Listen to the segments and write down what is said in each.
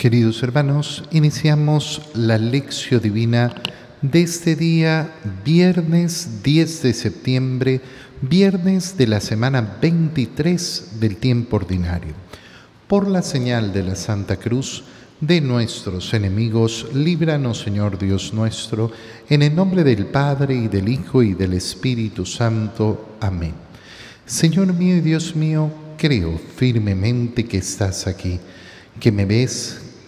Queridos hermanos, iniciamos la lección divina de este día, viernes 10 de septiembre, viernes de la semana 23 del tiempo ordinario. Por la señal de la Santa Cruz de nuestros enemigos, líbranos Señor Dios nuestro, en el nombre del Padre y del Hijo y del Espíritu Santo. Amén. Señor mío y Dios mío, creo firmemente que estás aquí, que me ves,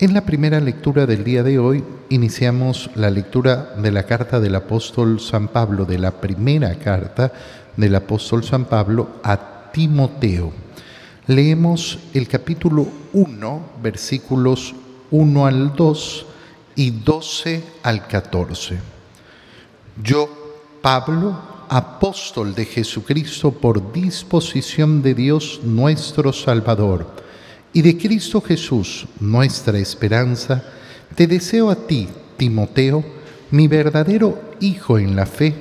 En la primera lectura del día de hoy iniciamos la lectura de la carta del apóstol San Pablo, de la primera carta del apóstol San Pablo a Timoteo. Leemos el capítulo 1, versículos 1 al 2 y 12 al 14. Yo, Pablo, apóstol de Jesucristo por disposición de Dios nuestro Salvador, y de Cristo Jesús, nuestra esperanza, te deseo a ti, Timoteo, mi verdadero Hijo en la fe,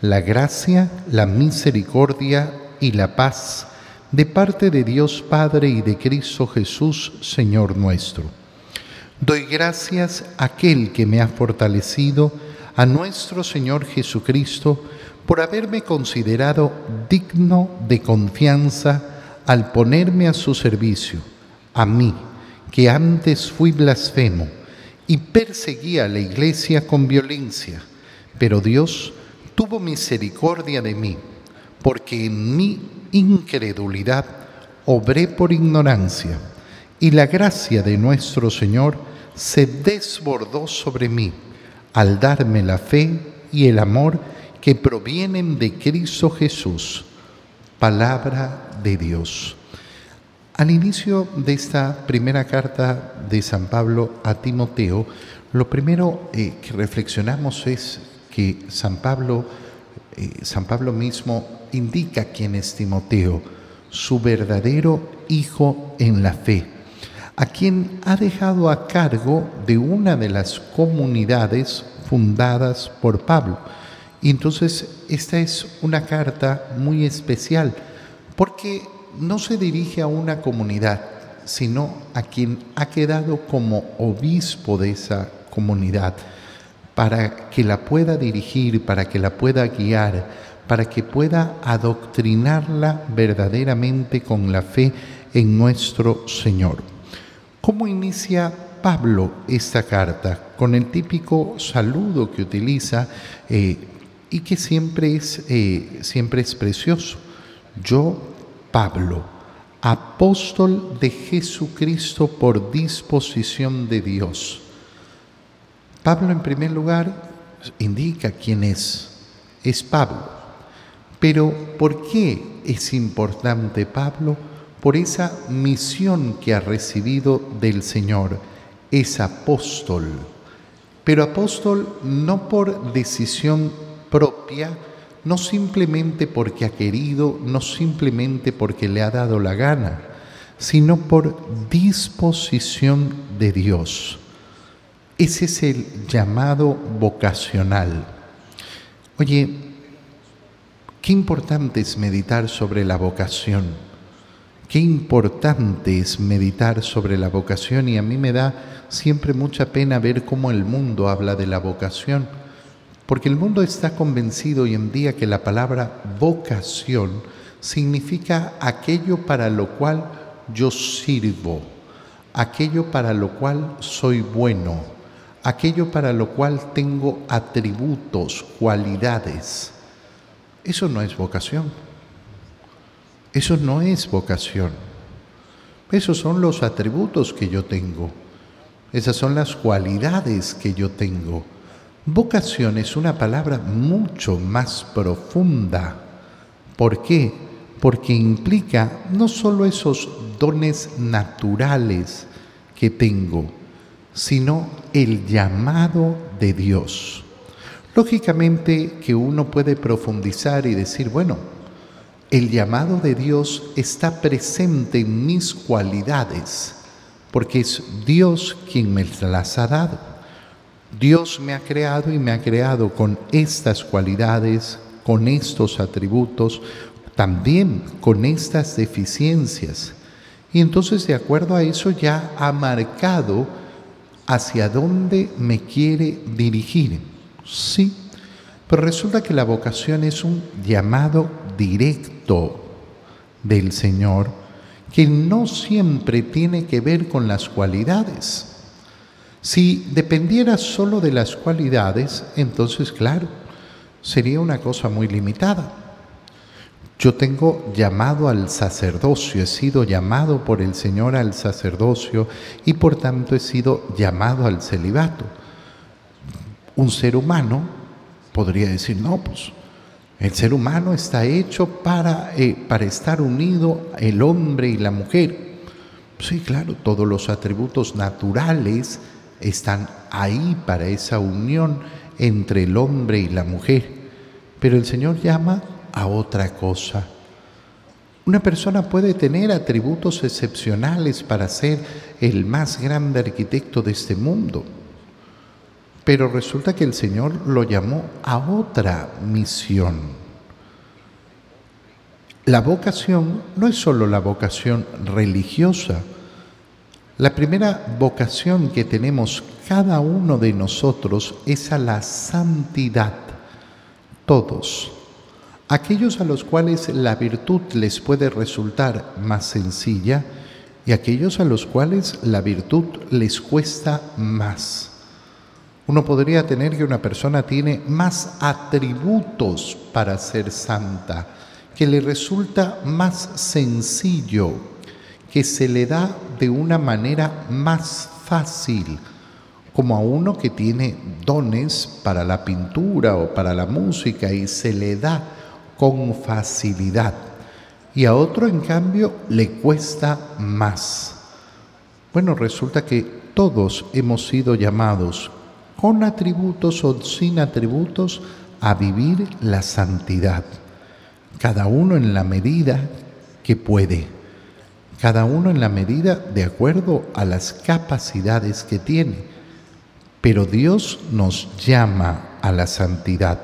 la gracia, la misericordia y la paz de parte de Dios Padre y de Cristo Jesús, Señor nuestro. Doy gracias a aquel que me ha fortalecido, a nuestro Señor Jesucristo, por haberme considerado digno de confianza al ponerme a su servicio a mí, que antes fui blasfemo y perseguía a la iglesia con violencia, pero Dios tuvo misericordia de mí, porque en mi incredulidad obré por ignorancia, y la gracia de nuestro Señor se desbordó sobre mí al darme la fe y el amor que provienen de Cristo Jesús. Palabra de Dios. Al inicio de esta primera carta de San Pablo a Timoteo, lo primero eh, que reflexionamos es que San Pablo, eh, San Pablo mismo indica quién es Timoteo, su verdadero hijo en la fe, a quien ha dejado a cargo de una de las comunidades fundadas por Pablo. Y entonces esta es una carta muy especial, porque no se dirige a una comunidad, sino a quien ha quedado como obispo de esa comunidad, para que la pueda dirigir, para que la pueda guiar, para que pueda adoctrinarla verdaderamente con la fe en nuestro Señor. ¿Cómo inicia Pablo esta carta? Con el típico saludo que utiliza eh, y que siempre es, eh, siempre es precioso. Yo, Pablo, apóstol de Jesucristo por disposición de Dios. Pablo en primer lugar indica quién es. Es Pablo. Pero ¿por qué es importante Pablo? Por esa misión que ha recibido del Señor. Es apóstol. Pero apóstol no por decisión propia, no simplemente porque ha querido, no simplemente porque le ha dado la gana, sino por disposición de Dios. Ese es el llamado vocacional. Oye, qué importante es meditar sobre la vocación. Qué importante es meditar sobre la vocación y a mí me da siempre mucha pena ver cómo el mundo habla de la vocación porque el mundo está convencido hoy en día que la palabra vocación significa aquello para lo cual yo sirvo, aquello para lo cual soy bueno, aquello para lo cual tengo atributos, cualidades. Eso no es vocación. Eso no es vocación. Esos son los atributos que yo tengo. Esas son las cualidades que yo tengo. Vocación es una palabra mucho más profunda. ¿Por qué? Porque implica no solo esos dones naturales que tengo, sino el llamado de Dios. Lógicamente que uno puede profundizar y decir, bueno, el llamado de Dios está presente en mis cualidades, porque es Dios quien me las ha dado. Dios me ha creado y me ha creado con estas cualidades, con estos atributos, también con estas deficiencias. Y entonces de acuerdo a eso ya ha marcado hacia dónde me quiere dirigir. Sí, pero resulta que la vocación es un llamado directo del Señor que no siempre tiene que ver con las cualidades. Si dependiera solo de las cualidades, entonces claro, sería una cosa muy limitada. Yo tengo llamado al sacerdocio, he sido llamado por el Señor al sacerdocio y por tanto he sido llamado al celibato. Un ser humano podría decir, no, pues el ser humano está hecho para, eh, para estar unido el hombre y la mujer. Sí, claro, todos los atributos naturales están ahí para esa unión entre el hombre y la mujer. Pero el Señor llama a otra cosa. Una persona puede tener atributos excepcionales para ser el más grande arquitecto de este mundo, pero resulta que el Señor lo llamó a otra misión. La vocación no es solo la vocación religiosa, la primera vocación que tenemos cada uno de nosotros es a la santidad. Todos. Aquellos a los cuales la virtud les puede resultar más sencilla y aquellos a los cuales la virtud les cuesta más. Uno podría tener que una persona tiene más atributos para ser santa, que le resulta más sencillo que se le da de una manera más fácil, como a uno que tiene dones para la pintura o para la música y se le da con facilidad, y a otro en cambio le cuesta más. Bueno, resulta que todos hemos sido llamados, con atributos o sin atributos, a vivir la santidad, cada uno en la medida que puede cada uno en la medida de acuerdo a las capacidades que tiene. Pero Dios nos llama a la santidad.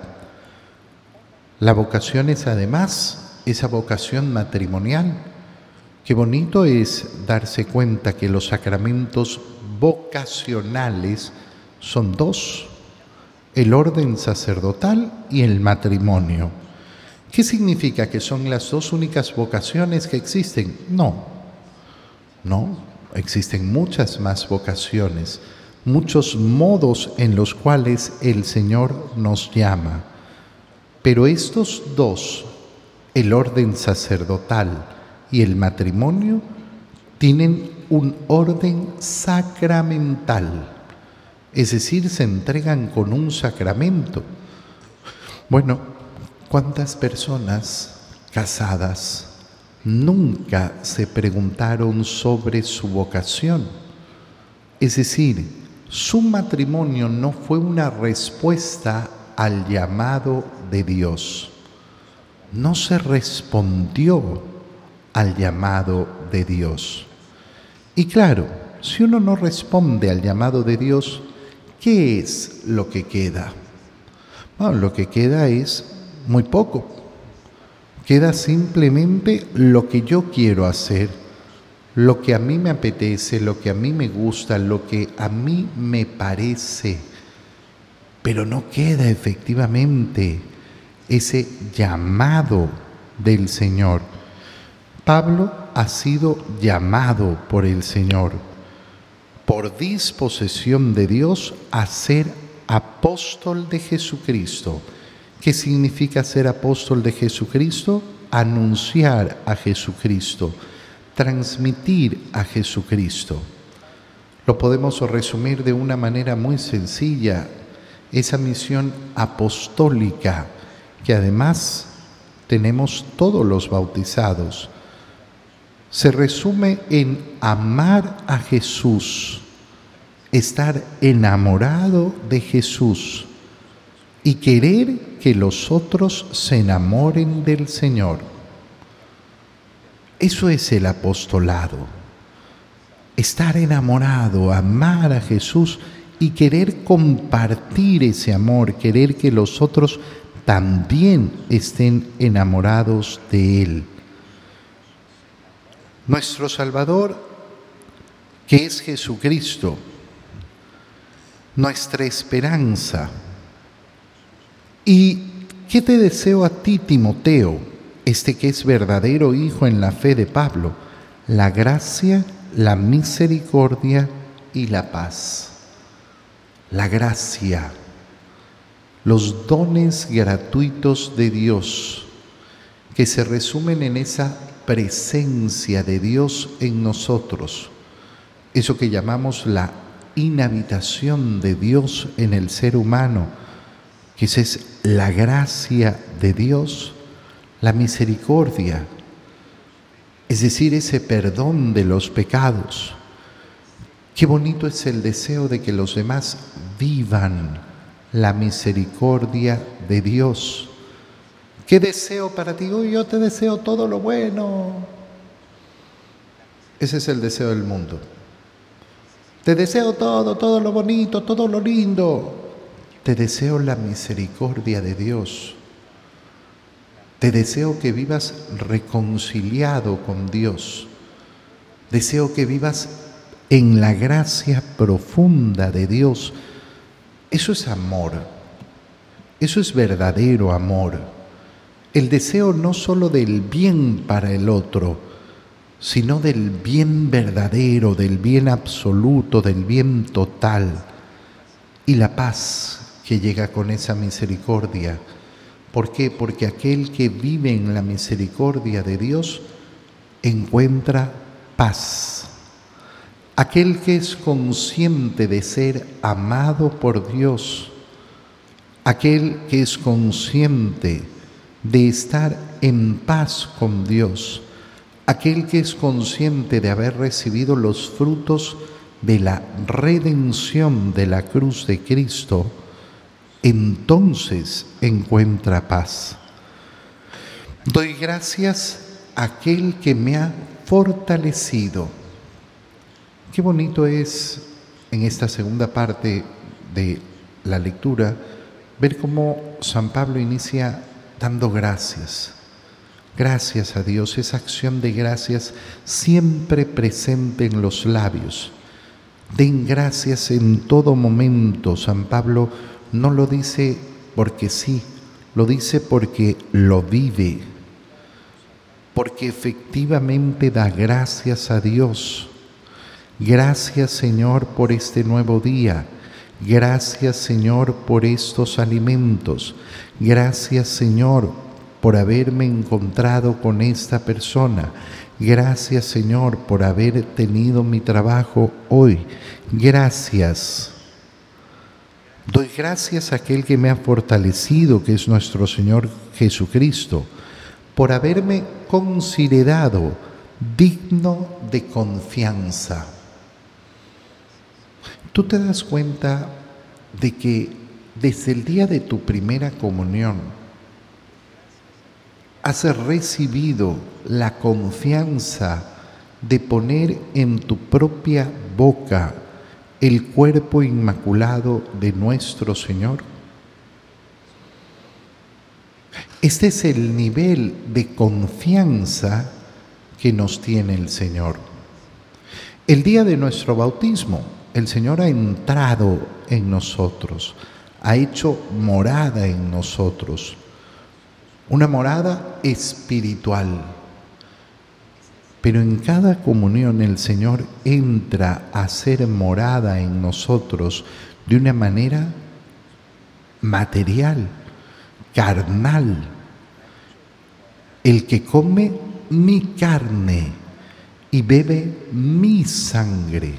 La vocación es además esa vocación matrimonial. Qué bonito es darse cuenta que los sacramentos vocacionales son dos, el orden sacerdotal y el matrimonio. ¿Qué significa que son las dos únicas vocaciones que existen? No, no, existen muchas más vocaciones, muchos modos en los cuales el Señor nos llama. Pero estos dos, el orden sacerdotal y el matrimonio, tienen un orden sacramental, es decir, se entregan con un sacramento. Bueno, ¿cuántas personas casadas nunca se preguntaron sobre su vocación. Es decir, su matrimonio no fue una respuesta al llamado de Dios. No se respondió al llamado de Dios. Y claro, si uno no responde al llamado de Dios, ¿qué es lo que queda? Bueno, lo que queda es muy poco, Queda simplemente lo que yo quiero hacer, lo que a mí me apetece, lo que a mí me gusta, lo que a mí me parece. Pero no queda efectivamente ese llamado del Señor. Pablo ha sido llamado por el Señor, por disposición de Dios, a ser apóstol de Jesucristo ¿Qué significa ser apóstol de Jesucristo? Anunciar a Jesucristo, transmitir a Jesucristo. Lo podemos resumir de una manera muy sencilla, esa misión apostólica que además tenemos todos los bautizados. Se resume en amar a Jesús, estar enamorado de Jesús y querer que los otros se enamoren del Señor. Eso es el apostolado. Estar enamorado, amar a Jesús y querer compartir ese amor, querer que los otros también estén enamorados de Él. Nuestro Salvador, que es Jesucristo, nuestra esperanza. ¿Y qué te deseo a ti, Timoteo, este que es verdadero hijo en la fe de Pablo? La gracia, la misericordia y la paz. La gracia, los dones gratuitos de Dios, que se resumen en esa presencia de Dios en nosotros, eso que llamamos la inhabitación de Dios en el ser humano, que es la gracia de Dios, la misericordia, es decir, ese perdón de los pecados. Qué bonito es el deseo de que los demás vivan la misericordia de Dios. ¿Qué deseo para ti? Hoy yo te deseo todo lo bueno. Ese es el deseo del mundo. Te deseo todo, todo lo bonito, todo lo lindo. Te deseo la misericordia de Dios. Te deseo que vivas reconciliado con Dios. Deseo que vivas en la gracia profunda de Dios. Eso es amor. Eso es verdadero amor. El deseo no solo del bien para el otro, sino del bien verdadero, del bien absoluto, del bien total, y la paz que llega con esa misericordia. ¿Por qué? Porque aquel que vive en la misericordia de Dios encuentra paz. Aquel que es consciente de ser amado por Dios, aquel que es consciente de estar en paz con Dios, aquel que es consciente de haber recibido los frutos de la redención de la cruz de Cristo, entonces encuentra paz. Doy gracias a aquel que me ha fortalecido. Qué bonito es en esta segunda parte de la lectura ver cómo San Pablo inicia dando gracias Gracias a Dios, esa acción de gracias siempre presente en los labios. Den gracias en todo momento. San Pablo no lo dice porque sí, lo dice porque lo vive, porque efectivamente da gracias a Dios. Gracias Señor por este nuevo día. Gracias Señor por estos alimentos. Gracias Señor por haberme encontrado con esta persona. Gracias Señor por haber tenido mi trabajo hoy. Gracias. Doy gracias a aquel que me ha fortalecido, que es nuestro Señor Jesucristo, por haberme considerado digno de confianza. Tú te das cuenta de que desde el día de tu primera comunión, has recibido la confianza de poner en tu propia boca el cuerpo inmaculado de nuestro Señor? Este es el nivel de confianza que nos tiene el Señor. El día de nuestro bautismo, el Señor ha entrado en nosotros, ha hecho morada en nosotros una morada espiritual. Pero en cada comunión el Señor entra a ser morada en nosotros de una manera material, carnal. El que come mi carne y bebe mi sangre.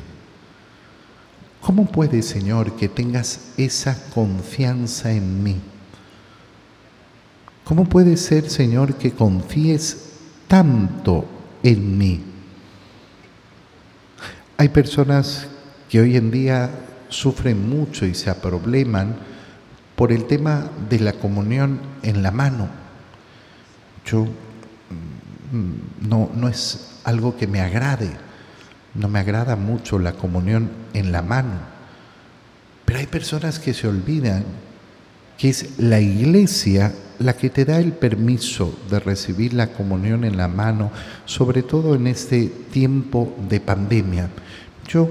¿Cómo puede, Señor, que tengas esa confianza en mí? ¿Cómo puede ser, Señor, que confíes tanto en mí? Hay personas que hoy en día sufren mucho y se aprobleman por el tema de la comunión en la mano. Yo mm, no, no es algo que me agrade, no me agrada mucho la comunión en la mano, pero hay personas que se olvidan que es la iglesia la que te da el permiso de recibir la comunión en la mano, sobre todo en este tiempo de pandemia. Yo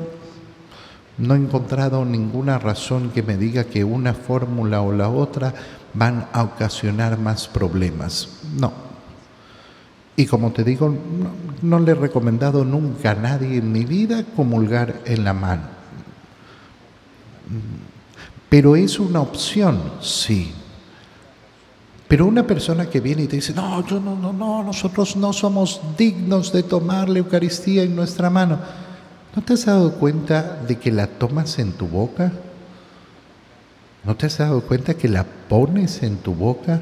no he encontrado ninguna razón que me diga que una fórmula o la otra van a ocasionar más problemas. No. Y como te digo, no, le he recomendado nunca a nadie en mi vida comulgar en la mano. Pero es una opción, sí. Pero una persona que viene y te dice, no, yo no, no, no, nosotros no somos dignos de tomar la Eucaristía en nuestra mano. ¿No te has dado cuenta de que la tomas en tu boca? ¿No te has dado cuenta que la pones en tu boca?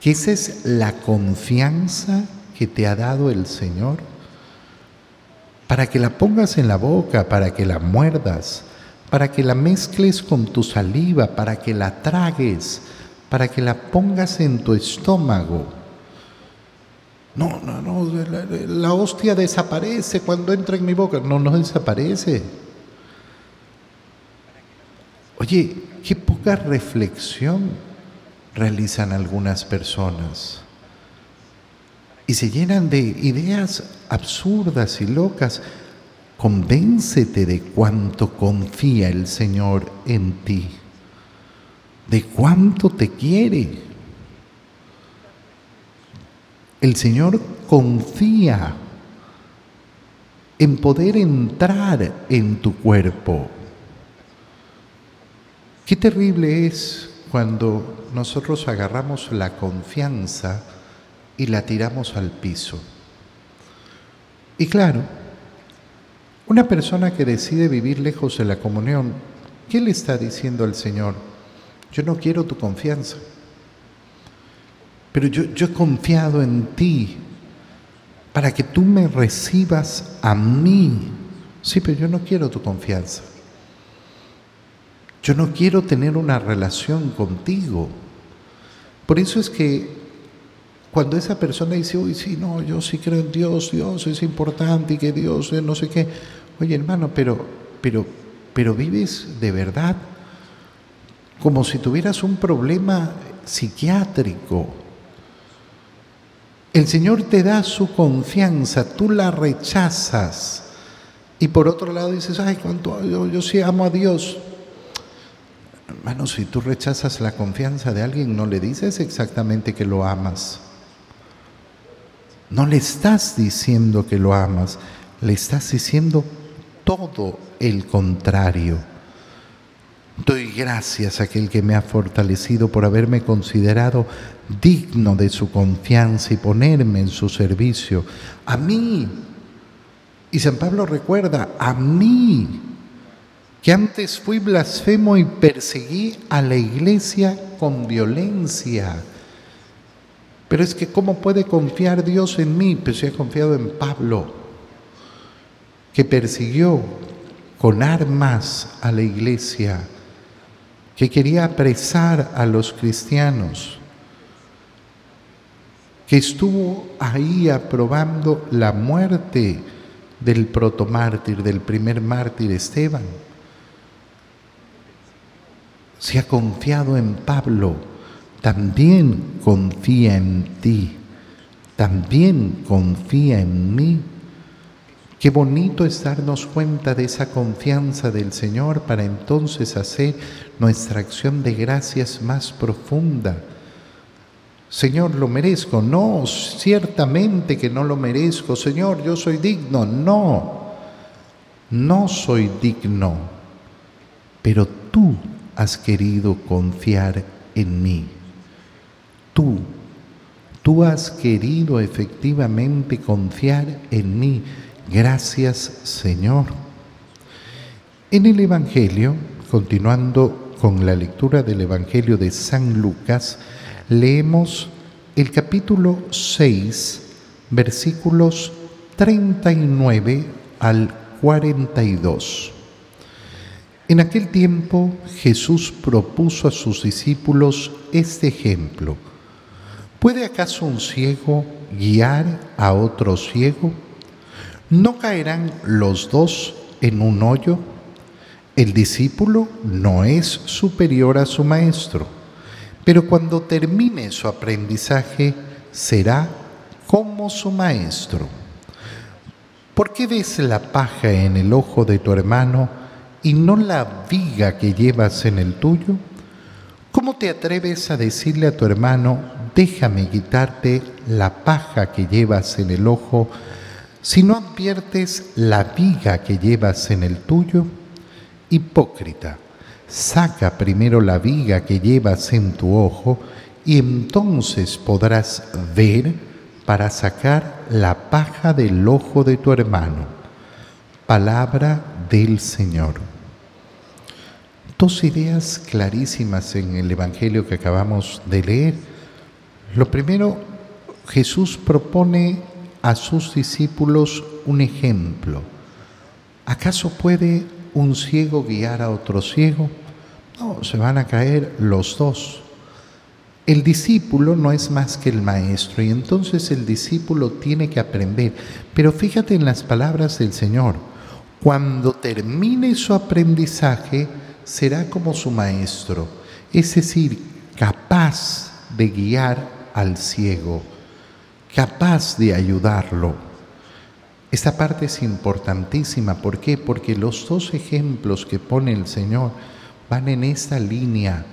Que esa es la confianza que te ha dado el Señor. Para que la pongas en la boca, para que la muerdas, para que la mezcles con tu saliva, para que la tragues, para que la pongas en tu estómago. No, no, no, la, hostia desaparece cuando entra en mi boca. No, no desaparece. Oye, qué poca reflexión realizan algunas personas. Y se llenan de ideas absurdas y locas. Convéncete de cuánto confía el Señor en ti de cuánto te quiere. El Señor confía en poder entrar en tu cuerpo. Qué terrible es cuando nosotros agarramos la confianza y la tiramos al piso. Y claro, una persona que decide vivir lejos de la comunión, ¿qué le está diciendo al Señor? Yo no quiero tu confianza. Pero yo, he confiado en ti para que tú me recibas a mí. Sí, pero yo no quiero tu confianza. Yo no quiero tener una relación contigo. Por eso es que cuando esa persona dice, uy, sí, no, yo sí creo en Dios, Dios es importante y que Dios no sé qué. Oye, hermano, pero, pero, pero vives de verdad como si tuvieras un problema psiquiátrico. El Señor te da su confianza, tú la rechazas. Y por otro lado dices, ay, cuánto yo, yo sí amo a Dios. Hermano, si tú rechazas la confianza de alguien, no le dices exactamente que lo amas. No le estás diciendo que lo amas, le estás diciendo todo el contrario. Doy gracias a aquel que me ha fortalecido por haberme considerado digno de su confianza y ponerme en su servicio. A mí. Y San Pablo recuerda, a mí, que antes fui blasfemo y perseguí a la iglesia con violencia. Pero es que ¿cómo puede confiar Dios en mí? Pues yo he confiado en Pablo, que persiguió con armas a la iglesia que quería apresar a los cristianos, que estuvo ahí aprobando la muerte del protomártir, del primer mártir Esteban. Si ha confiado en Pablo, también confía en ti, también confía en mí. Qué bonito es darnos cuenta de esa confianza del Señor para entonces hacer nuestra acción de gracias más profunda. Señor, lo merezco. No, ciertamente que no lo merezco. Señor, yo soy digno. No, no soy digno. Pero tú has querido confiar en mí. Tú, tú has querido efectivamente confiar en mí Gracias Señor. En el Evangelio, continuando con la lectura del Evangelio de San Lucas, leemos el capítulo 6, versículos 39 al 42. En aquel tiempo Jesús propuso a sus discípulos este ejemplo. ¿Puede acaso un ciego guiar a otro ciego? ¿No caerán los dos en un hoyo? El discípulo no es superior a su maestro, pero cuando termine su aprendizaje será como su maestro. ¿Por qué ves la paja en el ojo de tu hermano? y no la viga que llevas en el tuyo? ¿Cómo te atreves a decirle a tu hermano, déjame quitarte la paja que llevas en el ojo, si no adviertes la viga que llevas en el tuyo? Hipócrita, saca primero la viga que llevas en tu ojo y entonces podrás ver para sacar la paja del ojo de tu hermano. Palabra del Señor dos ideas clarísimas en el Evangelio que acabamos de leer. Lo primero, Jesús propone a sus discípulos un ejemplo. ¿Acaso puede un ciego guiar a otro ciego? No, se van a caer los dos. El discípulo no es más que el maestro y entonces el discípulo tiene que aprender. Pero fíjate en las palabras del Señor. Cuando termine su aprendizaje, será como su maestro, es decir, capaz de guiar al ciego, capaz de ayudarlo. Esta parte es importantísima, ¿por qué? Porque los dos ejemplos que pone el Señor van en esta línea,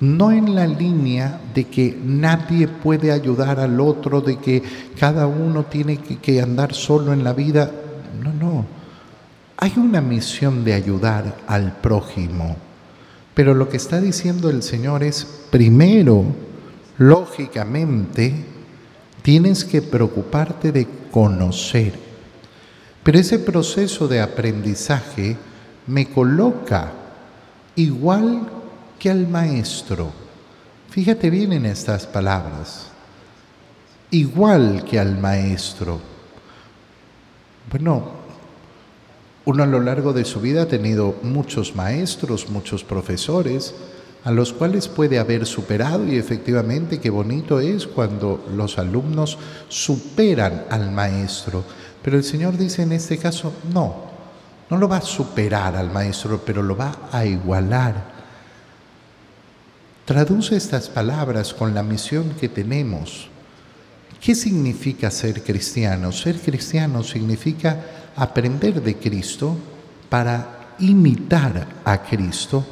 no en la línea de que nadie puede ayudar al otro, de que cada uno tiene que, andar solo en la vida, no, no. Hay una misión de ayudar al prójimo, pero lo que está diciendo el Señor es, primero, lógicamente, tienes que preocuparte de conocer. Pero ese proceso de aprendizaje me coloca igual que al maestro. Fíjate bien en estas palabras. Igual que al maestro. Bueno, uno a lo largo de su vida ha tenido muchos maestros, muchos profesores, a los cuales puede haber superado y efectivamente qué bonito es cuando los alumnos superan al maestro. Pero el Señor dice en este caso, no, no lo va a superar al maestro, pero lo va a igualar. Traduce estas palabras con la misión que tenemos. ¿Qué significa ser cristiano? Ser cristiano significa aprender de Cristo para imitar a Cristo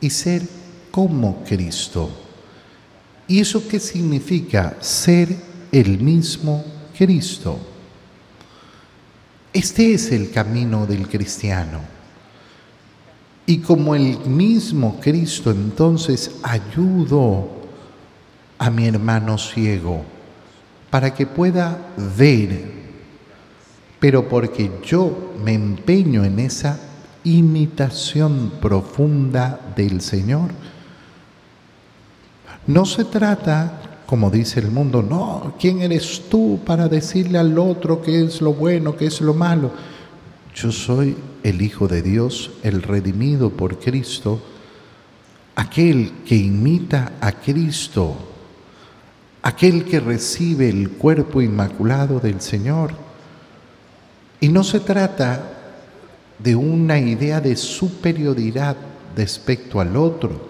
y ser como Cristo. ¿Y eso qué significa? Ser el mismo Cristo. Este es el camino del cristiano. Y como el mismo Cristo entonces ayudo a mi hermano ciego para que pueda ver pero porque yo me empeño en esa imitación profunda del Señor. No se trata, como dice el mundo, no, ¿quién eres tú para decirle al otro qué es lo bueno, qué es lo malo? Yo soy el Hijo de Dios, el redimido por Cristo, aquel que imita a Cristo, aquel que recibe el cuerpo inmaculado del Señor y no se trata de una idea de superioridad respecto al otro,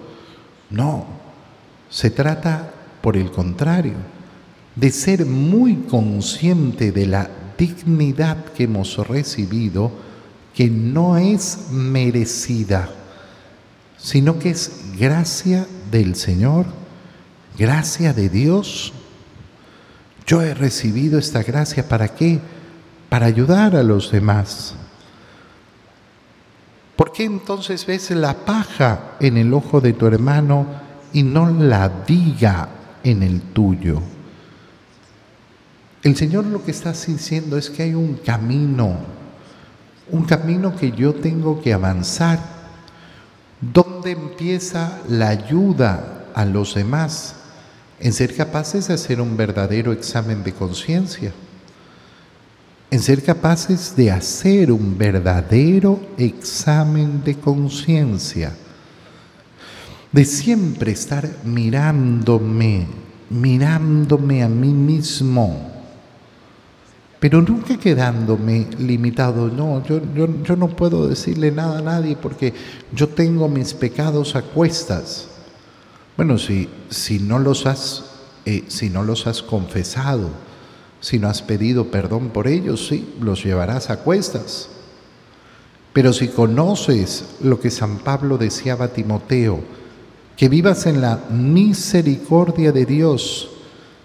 no, se trata, por el contrario, de ser muy consciente de la dignidad que hemos recibido, que no es merecida, sino que es gracia del Señor, gracia de Dios. Yo he recibido esta gracia para qué? para ayudar a los demás. ¿Por qué entonces ves la paja en el ojo de tu hermano y no la viga en el tuyo? El Señor lo que está diciendo es que hay un camino, un camino que yo tengo que avanzar. ¿Dónde empieza la ayuda a los demás? En ser capaces de hacer un verdadero examen de conciencia en ser capaces de hacer un verdadero examen de conciencia, de siempre estar mirándome, mirándome a mí mismo, pero nunca quedándome limitado. No, yo, yo, no puedo decirle nada a nadie porque yo tengo mis pecados a cuestas. Bueno, si, si, no, los has, eh, si no los has confesado, si no has pedido perdón por ellos, sí, los llevarás a cuestas. Pero si conoces lo que San Pablo decía a Timoteo, que vivas en la misericordia de Dios,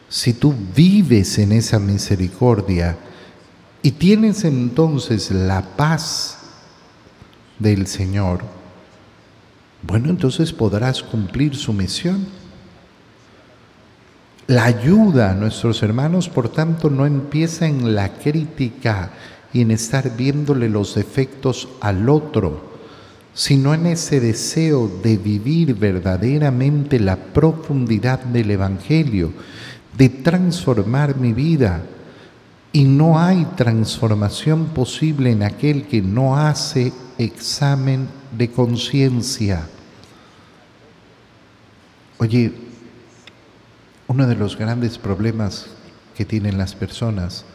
si tú vives en esa misericordia y tienes entonces la paz del Señor, bueno, entonces podrás cumplir su misión. La ayuda a nuestros hermanos, por tanto, no empieza en la crítica y en estar viéndole los defectos al otro, sino en ese deseo de vivir verdaderamente la profundidad del Evangelio, de transformar mi vida. Y no hay transformación posible en aquel que no hace examen de conciencia. Oye, uno de los grandes problemas que tienen las personas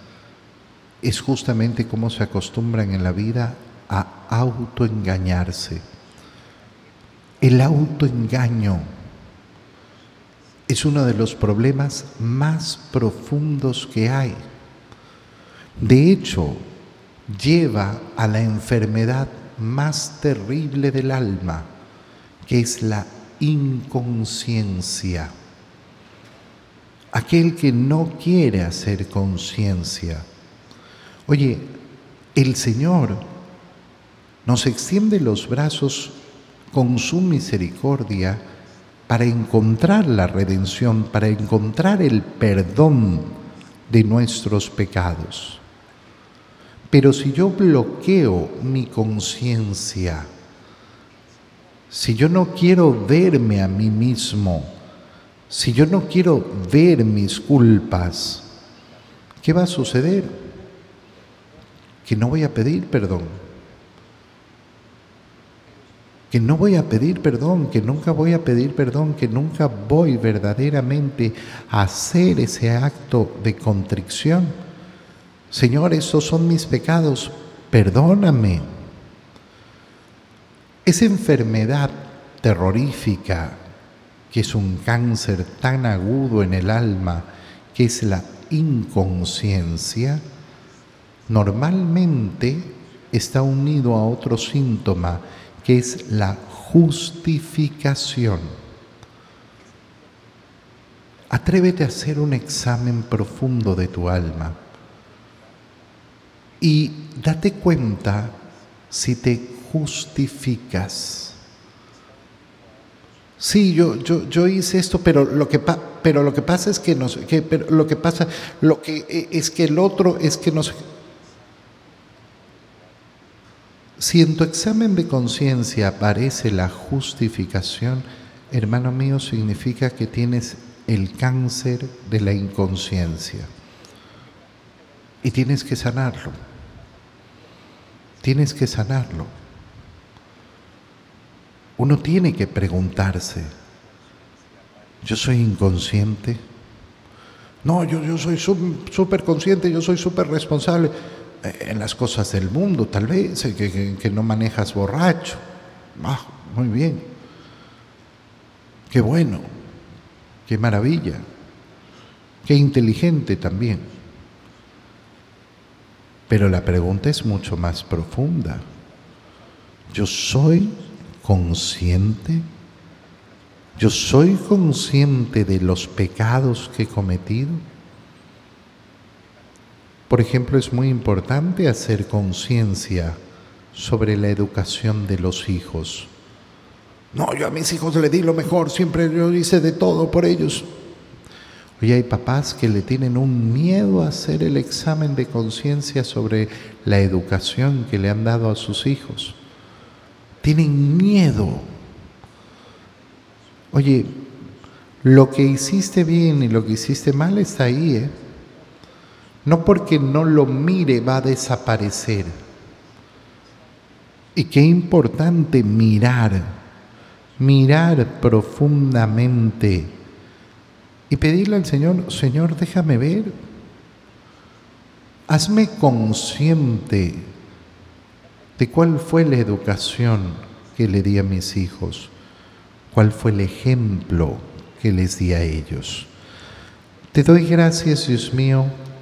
es justamente cómo se acostumbran en la vida a autoengañarse. El autoengaño es uno de los problemas más profundos que hay. De hecho, lleva a la enfermedad más terrible del alma, que es la inconsciencia aquel que no quiere hacer conciencia. Oye, el Señor nos extiende los brazos con su misericordia para encontrar la redención, para encontrar el perdón de nuestros pecados. Pero si yo bloqueo mi conciencia, si yo no quiero verme a mí mismo, si yo no quiero ver mis culpas, ¿qué va a suceder? Que no voy a pedir perdón. Que no voy a pedir perdón, que nunca voy a pedir perdón, que nunca voy verdaderamente a hacer ese acto de contrición. Señor, esos son mis pecados, perdóname. Esa enfermedad terrorífica que es un cáncer tan agudo en el alma, que es la inconsciencia, normalmente está unido a otro síntoma, que es la justificación. Atrévete a hacer un examen profundo de tu alma y date cuenta si te justificas sí, yo, yo, yo hice esto, pero lo que, pero lo que pasa es que, que pero lo que pasa, lo que e, es que el otro es que nos... Si en tu examen de conciencia aparece la justificación, hermano mío, significa que tienes el cáncer de la inconsciencia. Y tienes que sanarlo. Tienes que sanarlo uno tiene que preguntarse, ¿yo soy inconsciente? No, yo, yo soy súper consciente, yo soy súper responsable en las cosas del mundo, tal vez, eh, que, que, no manejas borracho. Ah, muy bien. Qué bueno, qué maravilla, qué inteligente también. Pero la pregunta es mucho más profunda. Yo soy consciente? ¿Yo soy consciente de los pecados que he cometido? Por ejemplo, es muy importante hacer conciencia sobre la educación de los hijos. No, yo a mis hijos le di lo mejor, siempre yo hice de todo por ellos. Hoy hay papás que le tienen un miedo a hacer el examen de conciencia sobre la educación que le han dado a sus hijos tienen miedo. Oye, lo que hiciste bien y lo que hiciste mal está ahí, ¿eh? No porque no lo mire va a desaparecer. Y qué importante mirar, mirar profundamente y pedirle al Señor, Señor, déjame ver, hazme consciente de cuál fue la educación que le di a mis hijos, cuál fue el ejemplo que les di a ellos. Te doy gracias, Dios mío,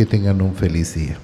que tengan un feliz día.